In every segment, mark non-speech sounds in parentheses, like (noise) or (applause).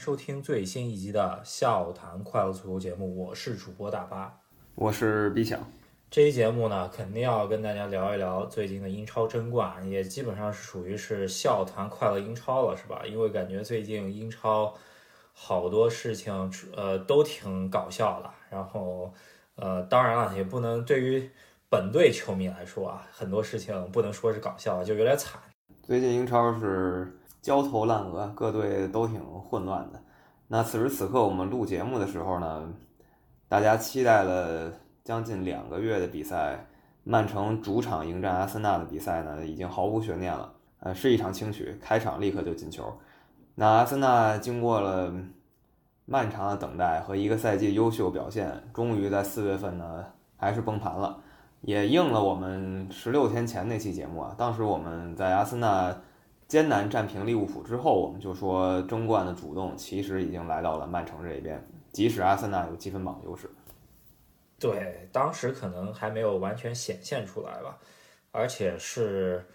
收听最新一集的《笑谈快乐足球》节目，我是主播大巴，我是毕强。这期节目呢，肯定要跟大家聊一聊最近的英超争冠，也基本上是属于是笑谈快乐英超了，是吧？因为感觉最近英超好多事情，呃，都挺搞笑的。然后，呃，当然了，也不能对于本队球迷来说啊，很多事情不能说是搞笑，就有点惨。最近英超是。焦头烂额，各队都挺混乱的。那此时此刻我们录节目的时候呢，大家期待了将近两个月的比赛，曼城主场迎战阿森纳的比赛呢，已经毫无悬念了。呃，是一场轻取，开场立刻就进球。那阿森纳经过了漫长的等待和一个赛季优秀表现，终于在四月份呢，还是崩盘了，也应了我们十六天前那期节目啊。当时我们在阿森纳。艰难战平利物浦之后，我们就说争冠的主动其实已经来到了曼城这边，即使阿森纳有积分榜优势。对，当时可能还没有完全显现出来吧，而且是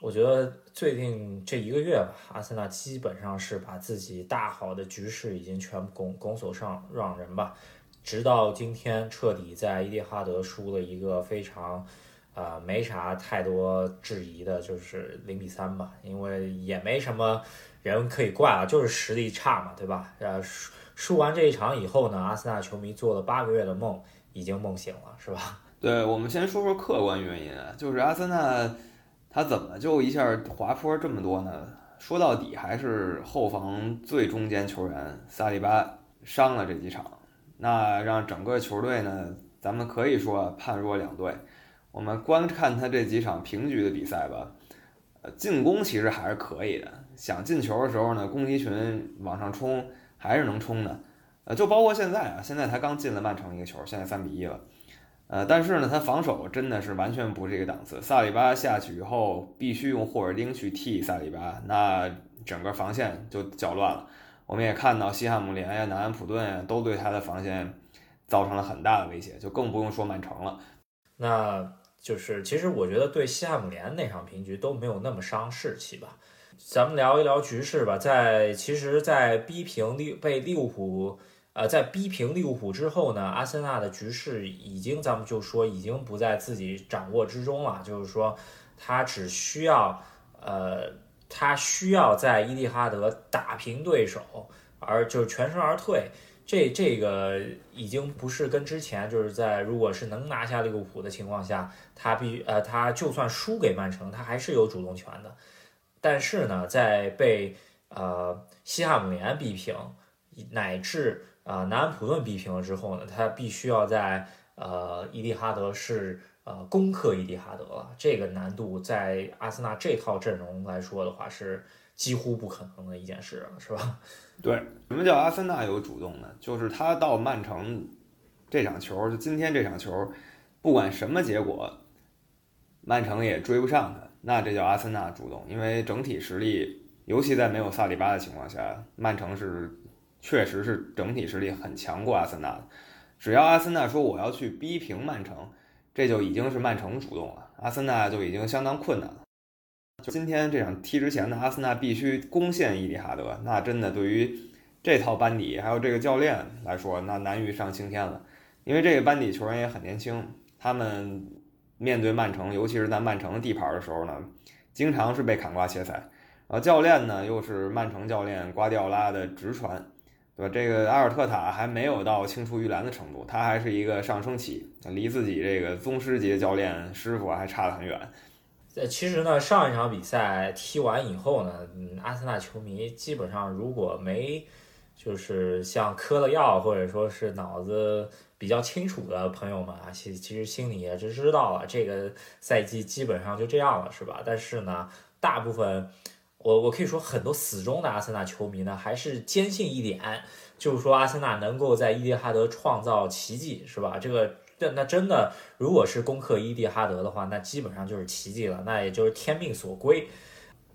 我觉得最近这一个月吧，阿森纳基本上是把自己大好的局势已经全部拱拱手上让人吧，直到今天彻底在伊蒂哈德输了一个非常。呃，没啥太多质疑的，就是零比三吧，因为也没什么人可以怪啊，就是实力差嘛，对吧？呃，输输完这一场以后呢，阿森纳球迷做了八个月的梦已经梦醒了，是吧？(laughs) 对，我们先说说客观原因，就是阿森纳他怎么就一下滑坡这么多呢？说到底还是后防最中间球员萨利巴伤了这几场，那让整个球队呢，咱们可以说判若两队。我们观看他这几场平局的比赛吧，呃，进攻其实还是可以的。想进球的时候呢，攻击群往上冲还是能冲的。呃，就包括现在啊，现在他刚进了曼城一个球，现在三比一了。呃，但是呢，他防守真的是完全不是一个档次。萨里巴下去以后，必须用霍尔丁去替萨里巴，那整个防线就搅乱了。我们也看到西汉姆联呀、南安普顿呀，都对他的防线造成了很大的威胁，就更不用说曼城了。那。就是，其实我觉得对西汉姆联那场平局都没有那么伤士气吧。咱们聊一聊局势吧。在其实，在逼平利被利物浦，呃，在逼平利物浦之后呢，阿森纳的局势已经，咱们就说已经不在自己掌握之中了。就是说，他只需要，呃，他需要在伊蒂哈德打平对手，而就全身而退。这这个已经不是跟之前就是在如果是能拿下利物浦的情况下，他必呃他就算输给曼城，他还是有主动权的。但是呢，在被呃西汉姆联逼平，乃至啊南安普顿逼平了之后呢，他必须要在呃伊蒂哈德是呃攻克伊蒂哈德了。这个难度在阿森纳这套阵容来说的话是几乎不可能的一件事，是吧？对，什么叫阿森纳有主动呢？就是他到曼城这场球，就今天这场球，不管什么结果，曼城也追不上他，那这叫阿森纳主动。因为整体实力，尤其在没有萨里巴的情况下，曼城是确实是整体实力很强过阿森纳的。只要阿森纳说我要去逼平曼城，这就已经是曼城主动了，阿森纳就已经相当困难了。就今天这场踢之前呢，阿森纳必须攻陷伊蒂哈德，那真的对于这套班底还有这个教练来说，那难于上青天了。因为这个班底球员也很年轻，他们面对曼城，尤其是在曼城的地盘的时候呢，经常是被砍瓜切菜。然后教练呢，又是曼城教练瓜迪奥拉的直传，对吧？这个阿尔特塔还没有到青出于蓝的程度，他还是一个上升期，离自己这个宗师级的教练师傅还差得很远。呃，其实呢，上一场比赛踢完以后呢，嗯，阿森纳球迷基本上如果没就是像嗑了药或者说是脑子比较清楚的朋友们啊，其其实心里也是知道了，这个赛季基本上就这样了，是吧？但是呢，大部分我我可以说很多死忠的阿森纳球迷呢，还是坚信一点，就是说阿森纳能够在伊蒂哈德创造奇迹，是吧？这个。那真的，如果是攻克伊蒂哈德的话，那基本上就是奇迹了，那也就是天命所归。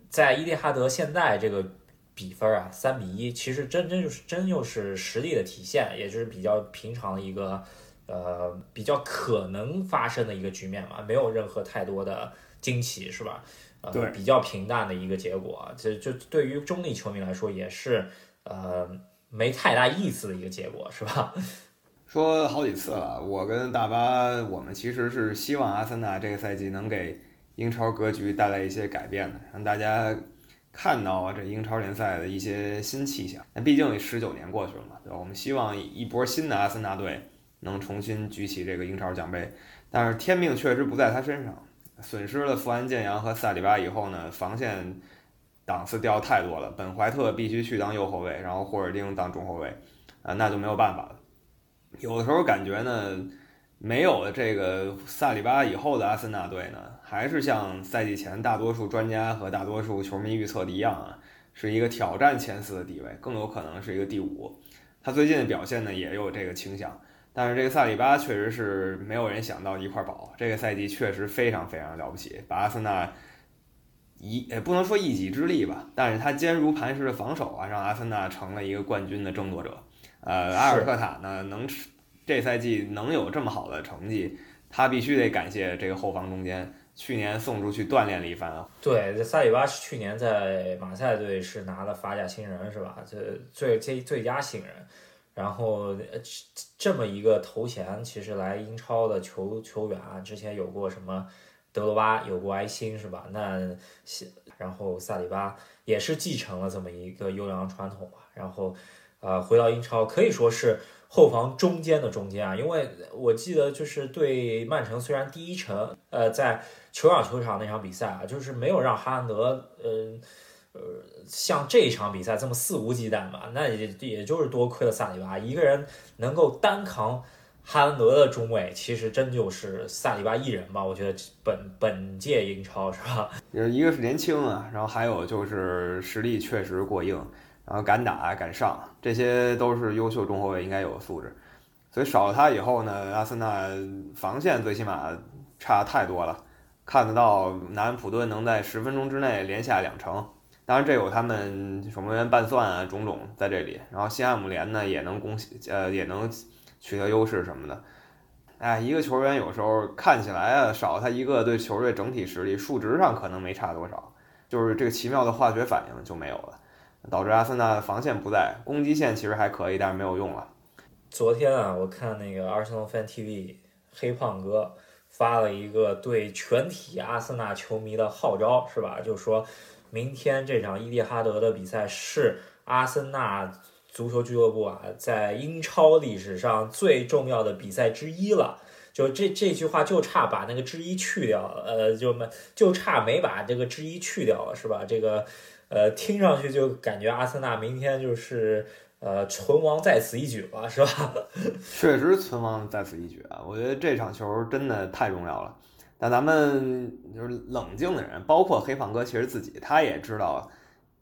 在伊蒂哈德现在这个比分啊，三比一，其实真真就是真就是实力的体现，也就是比较平常的一个呃比较可能发生的一个局面嘛，没有任何太多的惊奇，是吧？呃，对，比较平淡的一个结果。这就对于中立球迷来说，也是呃没太大意思的一个结果，是吧？说好几次了，我跟大巴，我们其实是希望阿森纳这个赛季能给英超格局带来一些改变的，让大家看到这英超联赛的一些新气象。那毕竟十九年过去了嘛，对吧？我们希望一波新的阿森纳队能重新举起这个英超奖杯，但是天命确实不在他身上，损失了富安健洋和萨里巴以后呢，防线档次掉太多了，本怀特必须去当右后卫，然后霍尔丁当中后卫，啊，那就没有办法了。有的时候感觉呢，没有这个萨里巴以后的阿森纳队呢，还是像赛季前大多数专家和大多数球迷预测的一样啊，是一个挑战前四的地位，更有可能是一个第五。他最近的表现呢，也有这个倾向。但是这个萨里巴确实是没有人想到一块宝，这个赛季确实非常非常了不起，把阿森纳一也不能说一己之力吧，但是他坚如磐石的防守啊，让阿森纳成了一个冠军的争夺者。呃，阿尔特塔呢，能这赛季能有这么好的成绩，他必须得感谢这个后防中间，去年送出去锻炼了一番啊。对，萨里巴是去年在马赛队是拿了法甲新人是吧？这最最最佳新人，然后这么一个头衔，其实来英超的球球员啊，之前有过什么德罗巴，有过埃辛是吧？那然后萨里巴也是继承了这么一个优良传统吧，然后。啊，回到英超可以说是后防中间的中间啊，因为我记得就是对曼城，虽然第一城呃在球场球场那场比赛啊，就是没有让哈兰德呃呃像这一场比赛这么肆无忌惮吧，那也也就是多亏了萨里巴一个人能够单扛哈兰德的中卫，其实真就是萨里巴一人吧，我觉得本本届英超是吧？一个是年轻啊，然后还有就是实力确实过硬。然后敢打敢上，这些都是优秀中后卫应该有的素质。所以少了他以后呢，阿森纳防线最起码差太多了。看得到南安普顿能在十分钟之内连下两城，当然这有他们守门员拌算啊种种在这里。然后西汉姆联呢也能攻呃也能取得优势什么的。哎，一个球员有时候看起来啊少他一个，对球队整体实力数值上可能没差多少，就是这个奇妙的化学反应就没有了。导致阿森纳防线不在，攻击线其实还可以，但是没有用了。昨天啊，我看那个 Arsenal Fan TV 黑胖哥发了一个对全体阿森纳球迷的号召，是吧？就说明天这场伊蒂哈德的比赛是阿森纳足球俱乐部啊在英超历史上最重要的比赛之一了。就这这句话就差把那个之一去掉了，呃，就没就差没把这个之一去掉了，是吧？这个。呃，听上去就感觉阿森纳明天就是呃存亡在此一举了，是吧？(laughs) 确实存亡在此一举啊！我觉得这场球真的太重要了。但咱们就是冷静的人，包括黑胖哥，其实自己他也知道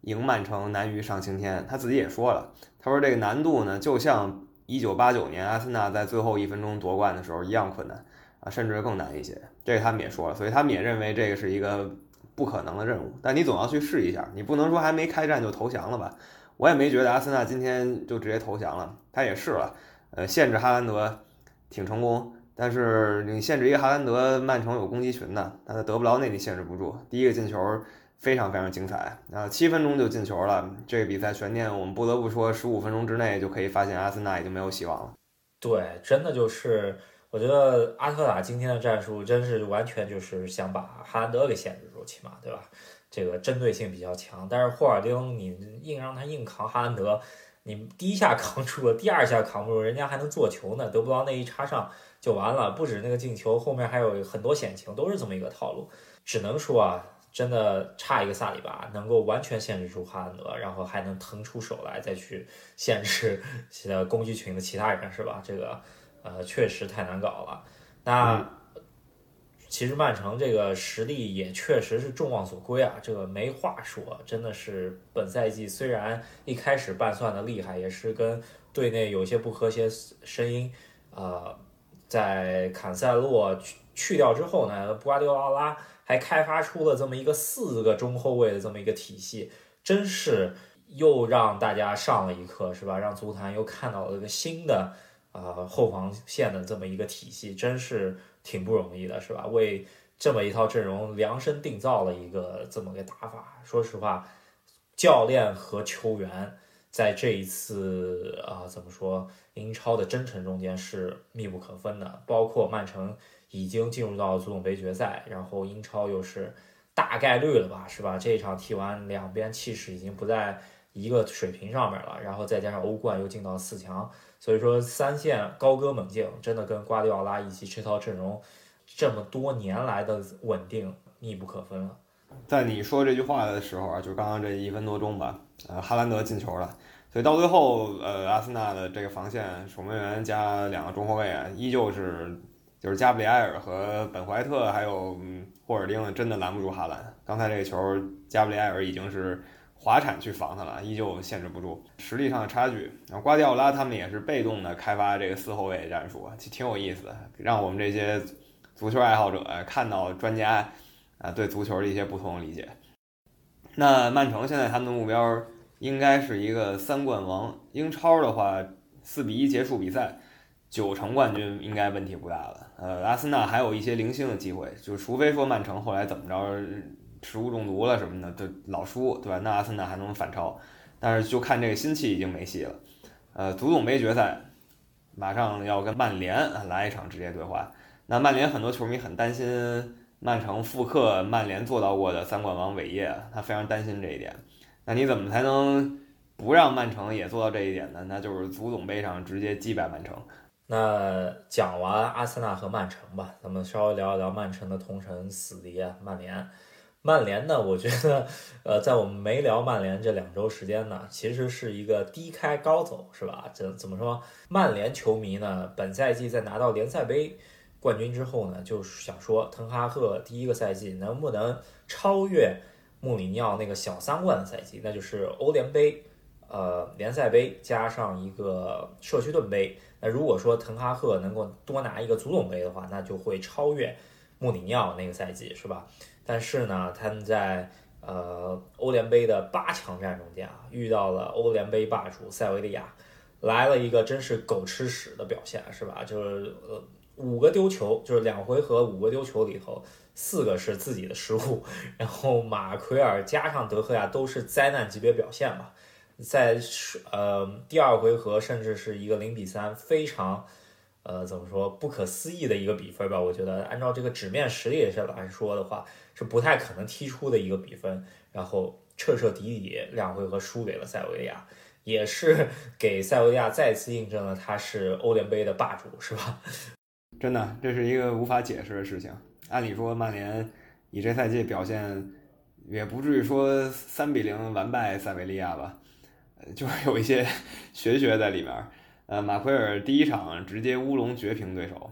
赢曼城难于上青天。他自己也说了，他说这个难度呢，就像一九八九年阿森纳在最后一分钟夺冠的时候一样困难啊，甚至更难一些。这个他们也说了，所以他们也认为这个是一个。不可能的任务，但你总要去试一下。你不能说还没开战就投降了吧？我也没觉得阿森纳今天就直接投降了，他也试了，呃，限制哈兰德挺成功。但是你限制一个哈兰德，曼城有攻击群的，但他德布劳内你限制不住。第一个进球非常非常精彩啊，七分钟就进球了。这个比赛悬念，我们不得不说，十五分钟之内就可以发现阿森纳已经没有希望了。对，真的就是。我觉得阿特塔今天的战术真是完全就是想把哈兰德给限制住，起码对吧？这个针对性比较强。但是霍尔丁，你硬让他硬扛哈兰德，你第一下扛住了，第二下扛不住，人家还能做球呢，得不到那一插上就完了。不止那个进球，后面还有很多险情，都是这么一个套路。只能说啊，真的差一个萨里巴能够完全限制住哈兰德，然后还能腾出手来再去限制其他攻击群的其他人，是吧？这个。呃，确实太难搞了。那其实曼城这个实力也确实是众望所归啊，这个没话说，真的是本赛季虽然一开始拌算的厉害，也是跟队内有些不和谐声音，呃，在坎塞洛去去掉之后呢，布瓜迪奥拉还开发出了这么一个四个中后卫的这么一个体系，真是又让大家上了一课，是吧？让足坛又看到了一个新的。啊，后防线的这么一个体系，真是挺不容易的，是吧？为这么一套阵容量身定造了一个这么个打法。说实话，教练和球员在这一次啊，怎么说英超的征程中间是密不可分的。包括曼城已经进入到足总杯决赛，然后英超又是大概率了吧，是吧？这一场踢完，两边气势已经不在一个水平上面了，然后再加上欧冠又进到四强，所以说三线高歌猛进，真的跟瓜迪奥拉以及这套阵容这么多年来的稳定密不可分了。在你说这句话的时候啊，就刚刚这一分多钟吧，呃，哈兰德进球了，所以到最后，呃，阿森纳的这个防线守门员加两个中后卫啊，依旧是就是加布里埃尔和本怀特还有霍尔丁真的拦不住哈兰。刚才这个球，加布里埃尔已经是滑铲去防他了，依旧限制不住，实力上的差距。然后瓜迪奥拉他们也是被动的开发这个四后卫战术，其实挺有意思的，让我们这些足球爱好者看到专家。啊，对足球的一些不同的理解。那曼城现在他们的目标应该是一个三冠王。英超的话，四比一结束比赛，九成冠军应该问题不大了。呃，阿森纳还有一些零星的机会，就除非说曼城后来怎么着食物中毒了什么的，就老输，对吧？那阿森纳还能反超。但是就看这个心气已经没戏了。呃，足总杯决赛马上要跟曼联来一场直接对话，那曼联很多球迷很担心。曼城复刻曼联做到过的三冠王伟业，他非常担心这一点。那你怎么才能不让曼城也做到这一点呢？那就是足总杯上直接击败曼城。那讲完阿森纳和曼城吧，咱们稍微聊一聊曼城的同城死敌，曼联。曼联呢，我觉得，呃，在我们没聊曼联这两周时间呢，其实是一个低开高走，是吧？怎怎么说？曼联球迷呢，本赛季在拿到联赛杯。冠军之后呢，就想说，滕哈赫第一个赛季能不能超越穆里尼奥那个小三冠的赛季？那就是欧联杯、呃联赛杯加上一个社区盾杯。那如果说滕哈赫能够多拿一个足总杯的话，那就会超越穆里尼奥那个赛季，是吧？但是呢，他们在呃欧联杯的八强战中间啊，遇到了欧联杯霸主塞维利亚，来了一个真是狗吃屎的表现，是吧？就是呃。五个丢球，就是两回合五个丢球里头，四个是自己的失误，(laughs) 然后马奎尔加上德赫亚都是灾难级别表现吧，在呃第二回合甚至是一个零比三，非常呃怎么说不可思议的一个比分吧？我觉得按照这个纸面实力上来说的话，是不太可能踢出的一个比分，然后彻彻底底两回合输给了塞维利亚，也是给塞维利亚再次印证了他是欧联杯的霸主，是吧？(laughs) 真的，这是一个无法解释的事情。按理说，曼联以这赛季表现，也不至于说三比零完败塞维利亚吧？呃，就是有一些 (laughs) 玄学在里面。呃，马奎尔第一场直接乌龙绝平对手，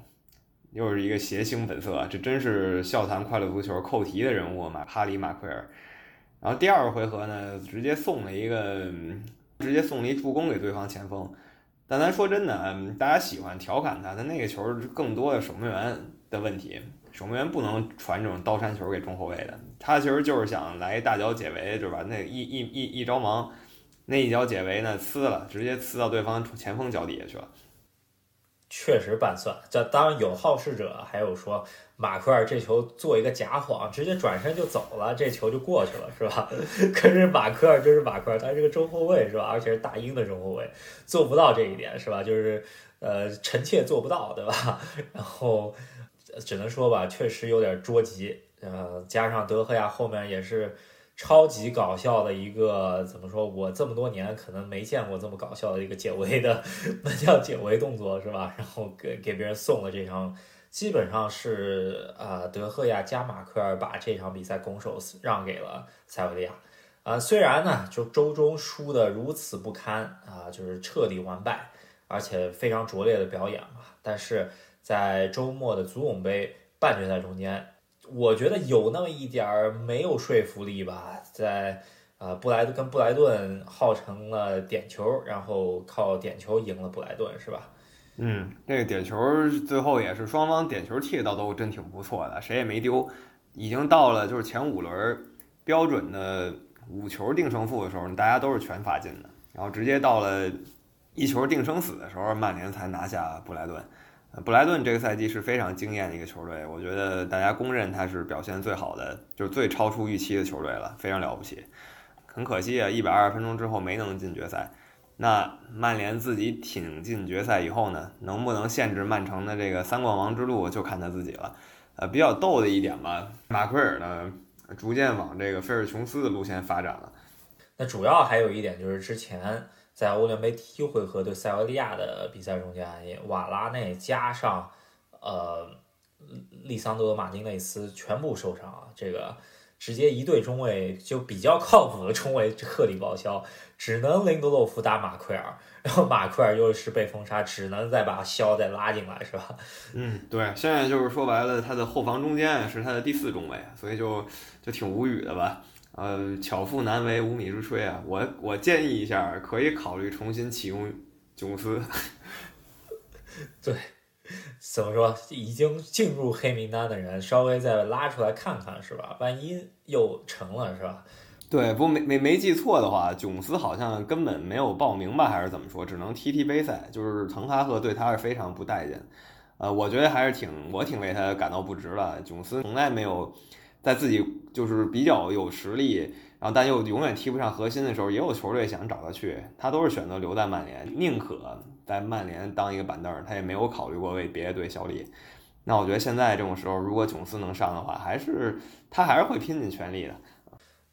又是一个谐星本色，这真是笑谈快乐足球扣题的人物马哈里马奎尔。然后第二回合呢，直接送了一个，直接送了一助攻给对方前锋。但咱说真的，嗯，大家喜欢调侃他，他那个球更多的守门员的问题，守门员不能传这种刀山球给中后卫的。他其实就是想来大脚解围，对吧？那一一一一着忙，那一脚解围呢，呲了，直接呲到对方前锋脚底下去了。确实半算，这当然有好事者，还有说马奎尔这球做一个假晃，直接转身就走了，这球就过去了，是吧？(laughs) 可是马奎尔就是马奎尔，他是个中后卫，是吧？而且是大英的中后卫，做不到这一点，是吧？就是呃，臣妾做不到，对吧？(laughs) 然后只能说吧，确实有点捉急，呃，加上德赫亚后面也是。超级搞笑的一个，怎么说？我这么多年可能没见过这么搞笑的一个解围的，(laughs) 那叫解围动作是吧？然后给给别人送了这场，基本上是啊，德赫亚加马克尔把这场比赛拱手让给了塞维利亚。啊，虽然呢，就周中输的如此不堪啊，就是彻底完败，而且非常拙劣的表演嘛，但是在周末的足总杯半决赛中间。我觉得有那么一点儿没有说服力吧，在啊布莱跟布莱顿耗成了点球，然后靠点球赢了布莱顿，是吧？嗯，那个点球最后也是双方点球踢的倒都真挺不错的，谁也没丢，已经到了就是前五轮标准的五球定胜负的时候，大家都是全罚进的，然后直接到了一球定生死的时候，曼联才拿下布莱顿。布莱顿这个赛季是非常惊艳的一个球队，我觉得大家公认他是表现最好的，就是最超出预期的球队了，非常了不起。很可惜啊，一百二十分钟之后没能进决赛。那曼联自己挺进决赛以后呢，能不能限制曼城的这个三冠王之路，就看他自己了。呃，比较逗的一点吧，马奎尔呢，逐渐往这个菲尔琼斯的路线发展了。那主要还有一点就是之前在欧联杯第一回合对塞维利亚的比赛中间，瓦拉内加上呃利桑德马丁内斯全部受伤，这个。直接一对中卫就比较靠谱的中卫彻底报销，只能林德洛夫打马奎尔，然后马奎尔又是被封杀，只能再把肖再拉进来，是吧？嗯，对，现在就是说白了，他的后防中间是他的第四中卫，所以就就挺无语的吧？呃，巧妇难为无米之炊啊！我我建议一下，可以考虑重新启用囧斯。对。怎么说？已经进入黑名单的人，稍微再拉出来看看，是吧？万一又成了，是吧？对，不没没没记错的话，囧斯好像根本没有报名吧，还是怎么说？只能踢踢杯赛，就是滕哈赫对他是非常不待见。呃，我觉得还是挺，我挺为他感到不值的。囧斯从来没有在自己就是比较有实力，然后但又永远踢不上核心的时候，也有球队想找他去，他都是选择留在曼联，宁可。在曼联当一个板凳，他也没有考虑过为别的队效力。那我觉得现在这种时候，如果琼斯能上的话，还是他还是会拼尽全力的。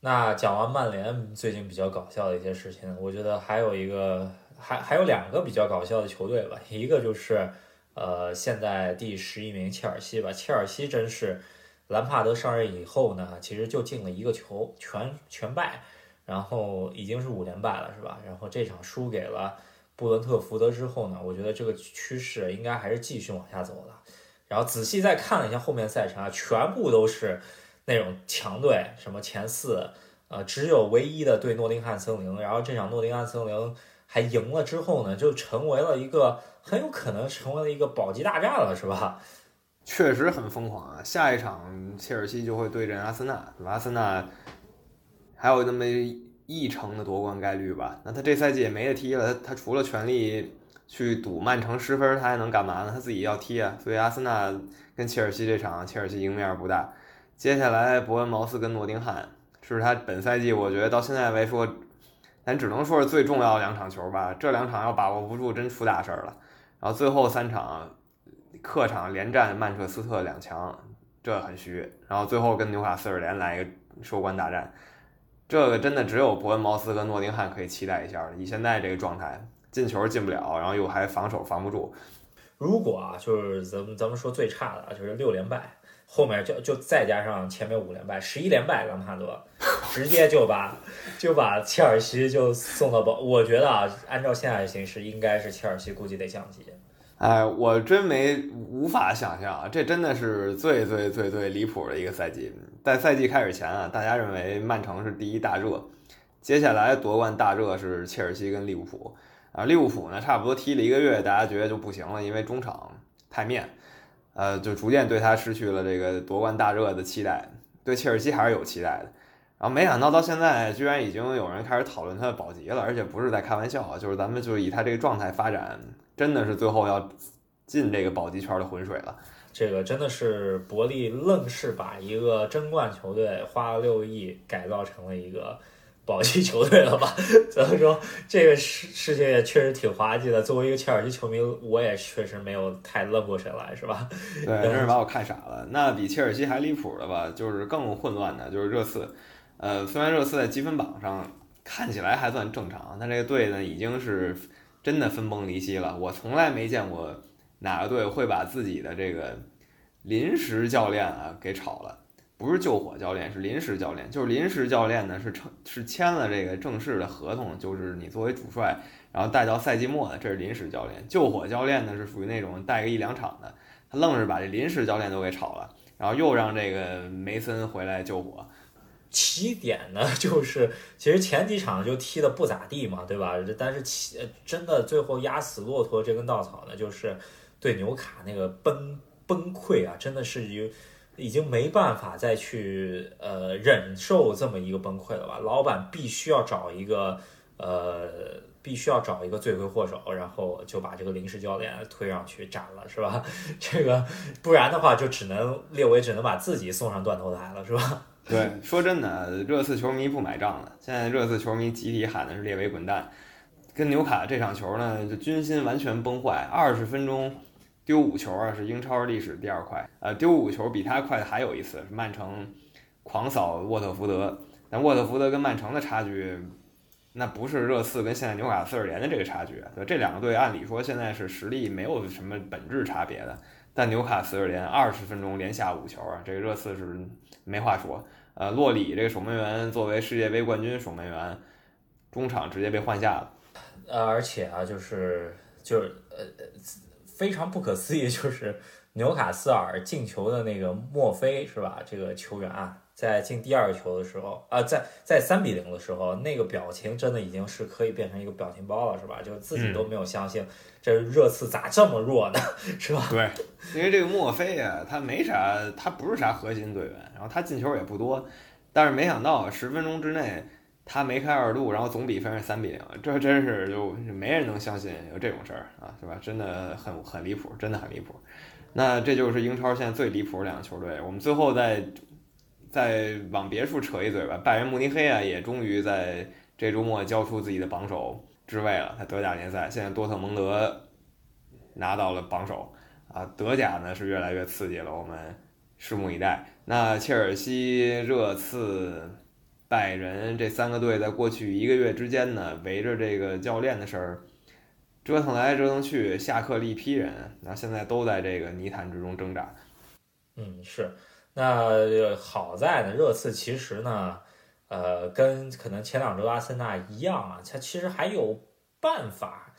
那讲完曼联最近比较搞笑的一些事情，我觉得还有一个，还还有两个比较搞笑的球队吧。一个就是呃，现在第十一名切尔西吧。切尔西真是兰帕德上任以后呢，其实就进了一个球，全全败，然后已经是五连败了，是吧？然后这场输给了。布伦特福德之后呢，我觉得这个趋势应该还是继续往下走的。然后仔细再看了一下后面赛程啊，全部都是那种强队，什么前四，呃，只有唯一的对诺丁汉森林。然后这场诺丁汉森林还赢了之后呢，就成为了一个很有可能成为了一个保级大战了，是吧？确实很疯狂啊！下一场切尔西就会对阵阿森纳，阿森纳还有那么。一成的夺冠概率吧，那他这赛季也没得踢了，他他除了全力去赌曼城失分，他还能干嘛呢？他自己要踢啊，所以阿森纳跟切尔西这场，切尔西赢面不大。接下来伯恩茅斯跟诺丁汉是他本赛季我觉得到现在来说，咱只能说是最重要的两场球吧。这两场要把握不住，真出大事儿了。然后最后三场客场连战曼彻斯特两强，这很虚。然后最后跟纽卡斯尔联来一个收官大战。这个真的只有伯恩茅斯跟诺丁汉可以期待一下了。以现在这个状态，进球进不了，然后又还防守防不住。如果啊，就是咱们咱们说最差的啊，就是六连败，后面就就再加上前面五连败，十一连败，兰帕德直接就把就把切尔西就送到保。我觉得啊，按照现在的形势，应该是切尔西估计得降级。哎，我真没无法想象啊，这真的是最最最最离谱的一个赛季。在赛季开始前啊，大家认为曼城是第一大热，接下来夺冠大热是切尔西跟利物浦啊。利物浦呢，差不多踢了一个月，大家觉得就不行了，因为中场太面，呃，就逐渐对他失去了这个夺冠大热的期待。对切尔西还是有期待的，然后没想到到现在，居然已经有人开始讨论他的保级了，而且不是在开玩笑，就是咱们就是以他这个状态发展。真的是最后要进这个保级圈的浑水了。这个真的是伯利愣是把一个争冠球队花了六亿改造成了一个保级球队了吧？(laughs) 怎么说这个事事情也确实挺滑稽的。作为一个切尔西球迷，我也确实没有太愣过神来，是吧？对，真是 (laughs) 把我看傻了。那比切尔西还离谱的吧？就是更混乱的，就是热刺。呃，虽然热刺在积分榜上看起来还算正常，但这个队呢已经是。真的分崩离析了，我从来没见过哪个队会把自己的这个临时教练啊给炒了，不是救火教练，是临时教练。就是临时教练呢是成是签了这个正式的合同，就是你作为主帅，然后带到赛季末的，这是临时教练。救火教练呢是属于那种带个一两场的，他愣是把这临时教练都给炒了，然后又让这个梅森回来救火。起点呢，(laughs) 就是其实前几场就踢的不咋地嘛，对吧？但是起真的最后压死骆驼这根稻草呢，就是对纽卡那个崩崩溃啊，真的是有已经没办法再去呃忍受这么一个崩溃了吧？老板必须要找一个呃，必须要找一个罪魁祸首，然后就把这个临时教练推上去斩了，是吧？(laughs) 这个不然的话，就只能列维只能把自己送上断头台了，是吧？对，说真的，热刺球迷不买账了。现在热刺球迷集体喊的是列维滚蛋，跟纽卡这场球呢，就军心完全崩坏，二十分钟丢五球啊，是英超历史第二快。呃，丢五球比他快的还有一次，是曼城狂扫沃特福德。但沃特福德跟曼城的差距，那不是热刺跟现在纽卡斯尔联的这个差距。对，这两个队按理说现在是实力没有什么本质差别的，但纽卡斯尔联二十分钟连下五球啊，这个热刺是没话说。呃，洛里这个守门员作为世界杯冠军守门员，中场直接被换下了。呃，而且啊，就是就是呃非常不可思议，就是纽卡斯尔进球的那个墨菲是吧？这个球员啊，在进第二个球的时候啊，在在三比零的时候，那个表情真的已经是可以变成一个表情包了，是吧？就自己都没有相信，这热刺咋这么弱呢？(laughs) 是吧？对，(laughs) 因为这个墨菲啊，他没啥，他不是啥核心队员，然后他进球也不多，但是没想到十分钟之内。他梅开二度，然后总比分是三比零，这真是就没人能相信有这种事儿啊，是吧？真的很很离谱，真的很离谱。那这就是英超现在最离谱的两个球队。我们最后再再往别处扯一嘴吧，拜仁慕尼黑啊，也终于在这周末交出自己的榜首之位了。在德甲联赛现在多特蒙德拿到了榜首啊，德甲呢是越来越刺激了，我们拭目以待。那切尔西、热刺。拜仁这三个队在过去一个月之间呢，围着这个教练的事儿折腾来折腾去，下课了一批人，那现在都在这个泥潭之中挣扎。嗯，是。那好在呢，热刺其实呢，呃，跟可能前两周阿森纳一样啊，他其实还有办法，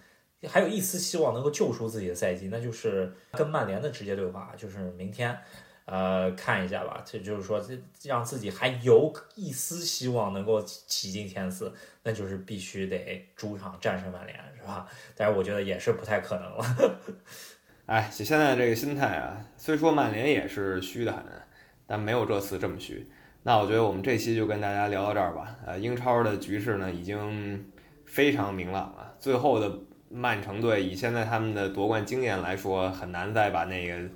还有一丝希望能够救出自己的赛季，那就是跟曼联的直接对话，就是明天。呃，看一下吧，这就是说，这让自己还有一丝希望能够挤进前四，那就是必须得主场战胜曼联，是吧？但是我觉得也是不太可能了。(laughs) 哎，现在这个心态啊，虽说曼联也是虚的很，但没有这次这么虚。那我觉得我们这期就跟大家聊到这儿吧。呃，英超的局势呢，已经非常明朗了。最后的曼城队以现在他们的夺冠经验来说，很难再把那个。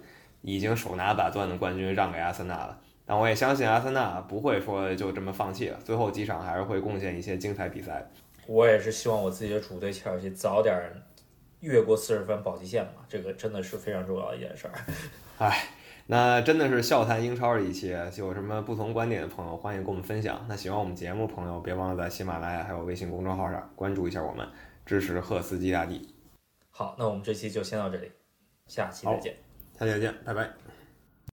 已经手拿把攥的冠军让给阿森纳了，但我也相信阿森纳不会说就这么放弃了，最后几场还是会贡献一些精彩比赛。我也是希望我自己的主队切尔西早点越过四十分保级线嘛，这个真的是非常重要的一件事儿。(laughs) 哎，那真的是笑谈英超的一期，有什么不同观点的朋友欢迎跟我们分享。那喜欢我们节目朋友别忘了在喜马拉雅还有微信公众号上关注一下我们，支持赫斯基大帝。好，那我们这期就先到这里，下期再见。下期再见，拜拜。